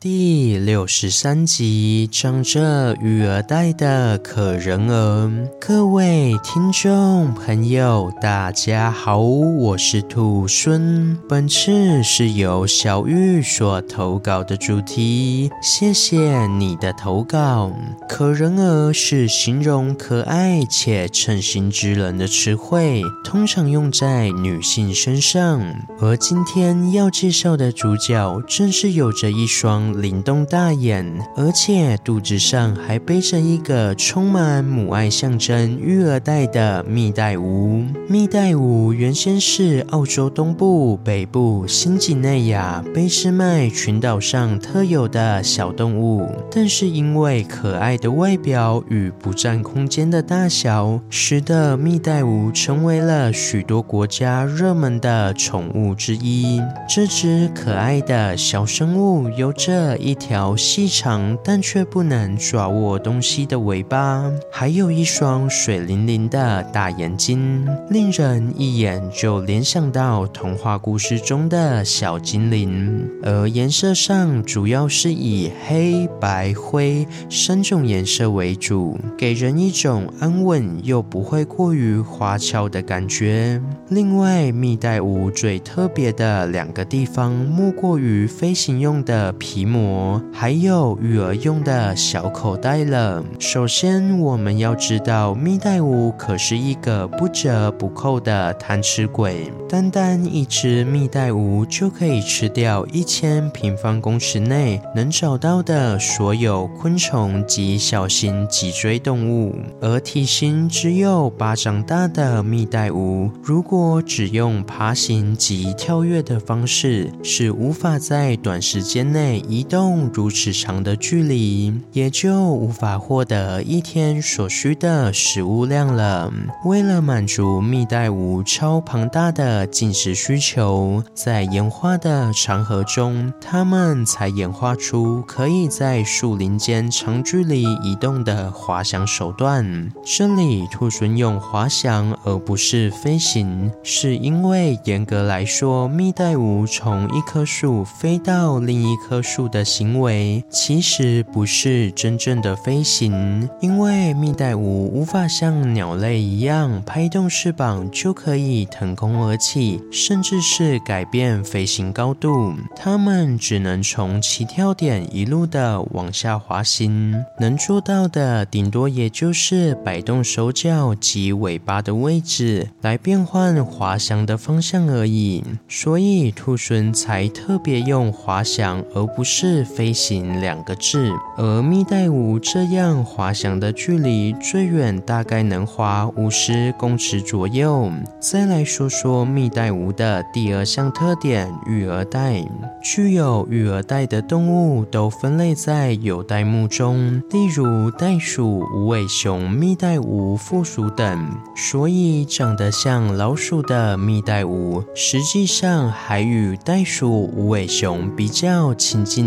第六十三集，长着育儿袋的可人儿。各位听众朋友，大家好，我是兔孙。本次是由小玉所投稿的主题，谢谢你的投稿。可人儿是形容可爱且称心之人的词汇，通常用在女性身上。而今天要介绍的主角，正是有着一双。灵动大眼，而且肚子上还背着一个充满母爱象征育儿袋的蜜袋鼯。蜜袋鼯原先是澳洲东部、北部、新几内亚、卑诗麦群岛上特有的小动物，但是因为可爱的外表与不占空间的大小，使得蜜袋鼯成为了许多国家热门的宠物之一。这只可爱的小生物有着。一条细长但却不能抓握东西的尾巴，还有一双水灵灵的大眼睛，令人一眼就联想到童话故事中的小精灵。而颜色上主要是以黑白灰三种颜色为主，给人一种安稳又不会过于花俏的感觉。另外，蜜袋鼯最特别的两个地方，莫过于飞行用的皮膜。还有育儿用的小口袋了。首先，我们要知道，蜜袋鼯可是一个不折不扣的贪吃鬼。单单一只蜜袋鼯就可以吃掉一千平方公尺内能找到的所有昆虫及小型脊椎动物。而体型只有巴掌大的蜜袋鼯，如果只用爬行及跳跃的方式，是无法在短时间内移动。如此长的距离，也就无法获得一天所需的食物量了。为了满足蜜袋鼯超庞大的进食需求，在演化的长河中，它们才演化出可以在树林间长距离移动的滑翔手段。这里兔猻用滑翔而不是飞行，是因为严格来说，蜜袋鼯从一棵树飞到另一棵树的。行为其实不是真正的飞行，因为蜜袋鼯无法像鸟类一样拍动翅膀就可以腾空而起，甚至是改变飞行高度。它们只能从起跳点一路的往下滑行，能做到的顶多也就是摆动手脚及尾巴的位置来变换滑翔的方向而已。所以兔狲才特别用滑翔，而不是。是飞行两个字，而蜜袋鼯这样滑翔的距离最远大概能滑五十公尺左右。再来说说蜜袋鼯的第二项特点——育儿袋。具有育儿袋的动物都分类在有袋目中，例如袋鼠、无尾熊、蜜袋鼯附属等。所以长得像老鼠的蜜袋鼯，实际上还与袋鼠、无尾熊比较亲近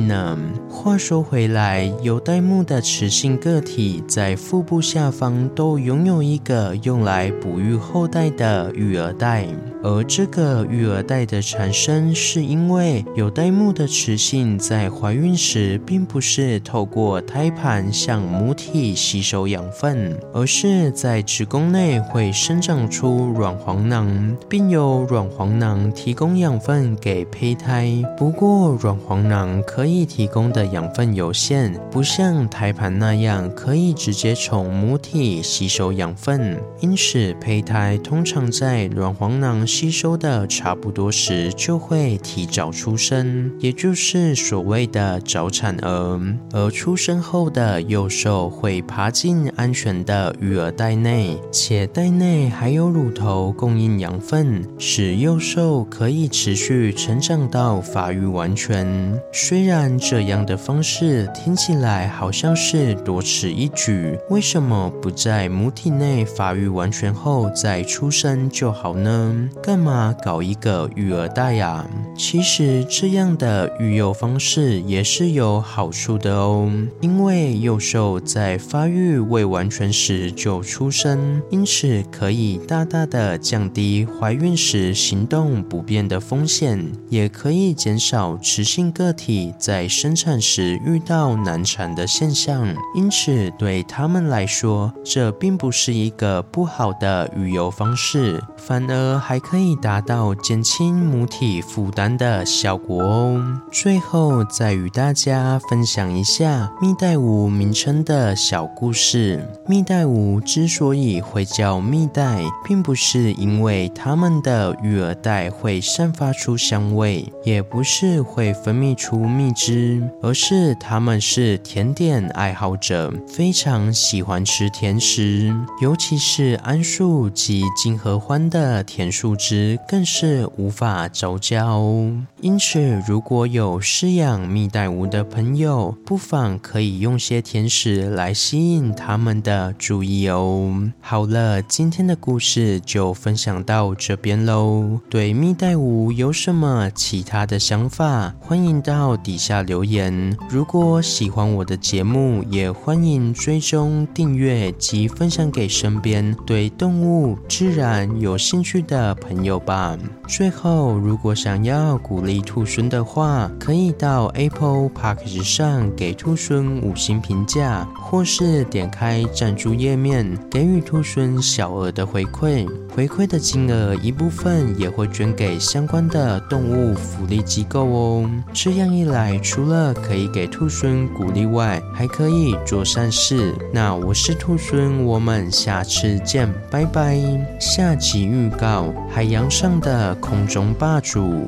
话说回来，有袋目的雌性个体在腹部下方都拥有一个用来哺育后代的育儿袋，而这个育儿袋的产生是因为有袋目的雌性在怀孕时，并不是透过胎盘向母体吸收养分，而是在子宫内会生长出卵黄囊，并由卵黄囊提供养分给胚胎。不过，卵黄囊可以提供的养分有限，不像胎盘那样可以直接从母体吸收养分，因此胚胎通常在卵黄囊吸收的差不多时就会提早出生，也就是所谓的早产儿。而出生后的幼兽会爬进安全的育儿袋内，且袋内还有乳头供应养分，使幼兽可以持续成长到发育完全。虽然这样的方式听起来好像是多此一举，为什么不在母体内发育完全后再出生就好呢？干嘛搞一个育儿袋呀？其实这样的育幼方式也是有好处的哦，因为幼兽在发育未完全时就出生，因此可以大大的降低怀孕时行动不便的风险，也可以减少雌性个体在生产时遇到难产的现象。因此，对他们来说，这并不是一个不好的育幼方式，反而还可可以达到减轻母体负担的效果哦。最后，再与大家分享一下蜜袋鼯名称的小故事。蜜袋鼯之所以会叫蜜袋，并不是因为它们的育儿袋会散发出香味，也不是会分泌出蜜汁，而是它们是甜点爱好者，非常喜欢吃甜食，尤其是桉树及金合欢的甜树枝，更是无法招架哦。因此，如果有饲养蜜袋鼯的朋友，不妨可以用些甜食来吸引他们的注意哦。好了，今天的故事就分享到这边喽。对蜜袋鼯有什么其他的想法，欢迎到底下留言。如果喜欢我的节目，也欢迎追踪订阅及分享给身边对动物、自然有兴趣的朋友朋友吧。最后，如果想要鼓励兔孙的话，可以到 Apple Park 上给兔孙五星评价，或是点开赞助页面给予兔孙小额的回馈。回馈的金额一部分也会捐给相关的动物福利机构哦。这样一来，除了可以给兔孙鼓励外，还可以做善事。那我是兔孙，我们下次见，拜拜。下集预告：海洋上的空中霸主。